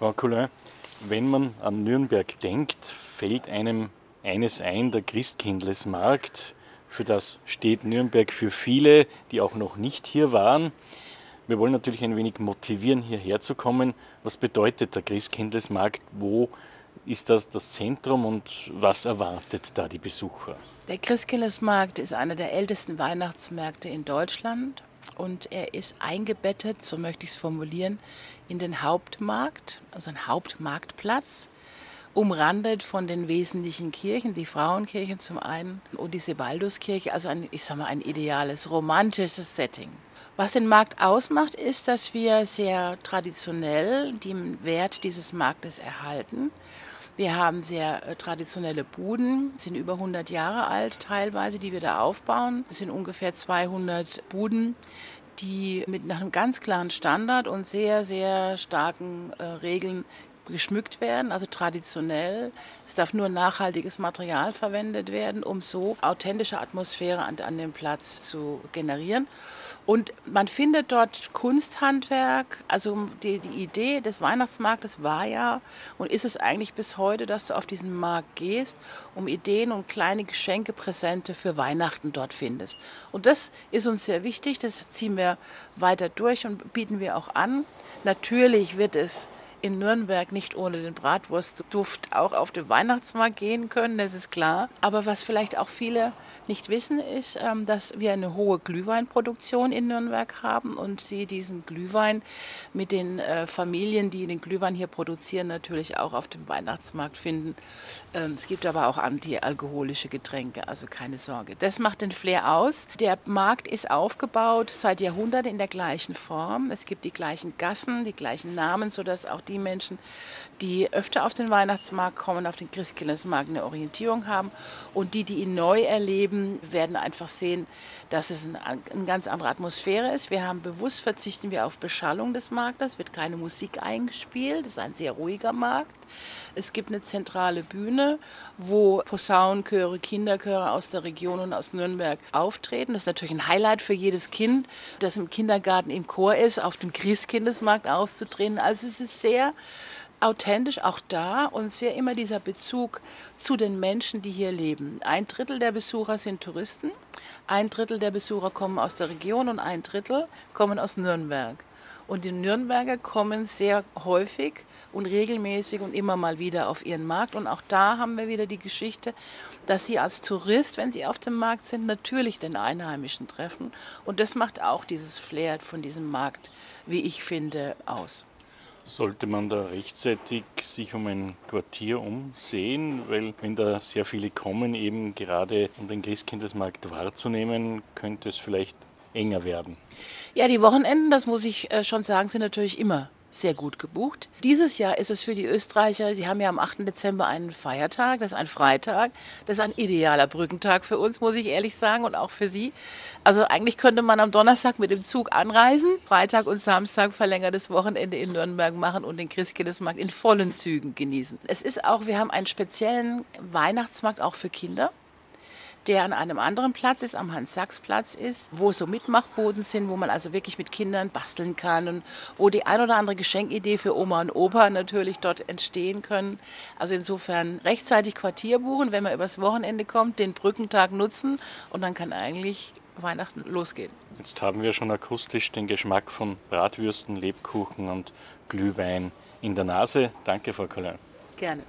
Frau Coulin, wenn man an Nürnberg denkt, fällt einem eines ein, der Christkindlesmarkt. Für das steht Nürnberg für viele, die auch noch nicht hier waren. Wir wollen natürlich ein wenig motivieren, hierher zu kommen. Was bedeutet der Christkindlesmarkt? Wo ist das das Zentrum und was erwartet da die Besucher? Der Christkindlesmarkt ist einer der ältesten Weihnachtsmärkte in Deutschland und er ist eingebettet, so möchte ich es formulieren, in den Hauptmarkt, also ein Hauptmarktplatz, umrandet von den wesentlichen Kirchen, die Frauenkirche zum einen und die Sebalduskirche, also ein, ich sag mal, ein ideales, romantisches Setting. Was den Markt ausmacht, ist, dass wir sehr traditionell den Wert dieses Marktes erhalten. Wir haben sehr äh, traditionelle Buden, sind über 100 Jahre alt teilweise, die wir da aufbauen. Es sind ungefähr 200 Buden, die mit nach einem ganz klaren Standard und sehr, sehr starken äh, Regeln geschmückt werden, also traditionell. Es darf nur nachhaltiges Material verwendet werden, um so authentische Atmosphäre an, an dem Platz zu generieren. Und man findet dort Kunsthandwerk. Also die, die Idee des Weihnachtsmarktes war ja und ist es eigentlich bis heute, dass du auf diesen Markt gehst, um Ideen und kleine Geschenke, Präsente für Weihnachten dort findest. Und das ist uns sehr wichtig. Das ziehen wir weiter durch und bieten wir auch an. Natürlich wird es in Nürnberg nicht ohne den Bratwurstduft auch auf den Weihnachtsmarkt gehen können, das ist klar. Aber was vielleicht auch viele nicht wissen, ist, ähm, dass wir eine hohe Glühweinproduktion in Nürnberg haben und sie diesen Glühwein mit den äh, Familien, die den Glühwein hier produzieren, natürlich auch auf dem Weihnachtsmarkt finden. Ähm, es gibt aber auch antialkoholische Getränke, also keine Sorge. Das macht den Flair aus. Der Markt ist aufgebaut seit Jahrhunderten in der gleichen Form. Es gibt die gleichen Gassen, die gleichen Namen, sodass auch die Menschen, die öfter auf den Weihnachtsmarkt kommen, auf den Christkindlesmarkt eine Orientierung haben. Und die, die ihn neu erleben, werden einfach sehen, dass es eine ganz andere Atmosphäre ist. Wir haben bewusst verzichten wir auf Beschallung des Marktes, wird keine Musik eingespielt. Es ist ein sehr ruhiger Markt. Es gibt eine zentrale Bühne, wo Posaunenchöre, Kinderchöre aus der Region und aus Nürnberg auftreten. Das ist natürlich ein Highlight für jedes Kind, das im Kindergarten im Chor ist, auf dem Christkindesmarkt aufzutreten. Also es ist sehr authentisch auch da und sehr immer dieser Bezug zu den Menschen, die hier leben. Ein Drittel der Besucher sind Touristen, ein Drittel der Besucher kommen aus der Region und ein Drittel kommen aus Nürnberg. Und die Nürnberger kommen sehr häufig und regelmäßig und immer mal wieder auf ihren Markt. Und auch da haben wir wieder die Geschichte, dass sie als Tourist, wenn sie auf dem Markt sind, natürlich den Einheimischen treffen. Und das macht auch dieses Flair von diesem Markt, wie ich finde, aus. Sollte man da rechtzeitig sich um ein Quartier umsehen, weil wenn da sehr viele kommen, eben gerade um den Christkindesmarkt wahrzunehmen, könnte es vielleicht enger werden. Ja, die Wochenenden, das muss ich äh, schon sagen, sind natürlich immer sehr gut gebucht. Dieses Jahr ist es für die Österreicher, die haben ja am 8. Dezember einen Feiertag, das ist ein Freitag. Das ist ein idealer Brückentag für uns, muss ich ehrlich sagen, und auch für Sie. Also eigentlich könnte man am Donnerstag mit dem Zug anreisen, Freitag und Samstag verlängertes Wochenende in Nürnberg machen und den Christkindesmarkt in vollen Zügen genießen. Es ist auch, wir haben einen speziellen Weihnachtsmarkt auch für Kinder der an einem anderen Platz ist, am Hans-Sachs-Platz ist, wo so Mitmachboden sind, wo man also wirklich mit Kindern basteln kann und wo die ein oder andere Geschenkidee für Oma und Opa natürlich dort entstehen können. Also insofern rechtzeitig Quartier buchen, wenn man übers Wochenende kommt, den Brückentag nutzen und dann kann eigentlich Weihnachten losgehen. Jetzt haben wir schon akustisch den Geschmack von Bratwürsten, Lebkuchen und Glühwein in der Nase. Danke, Frau Colin. Gerne.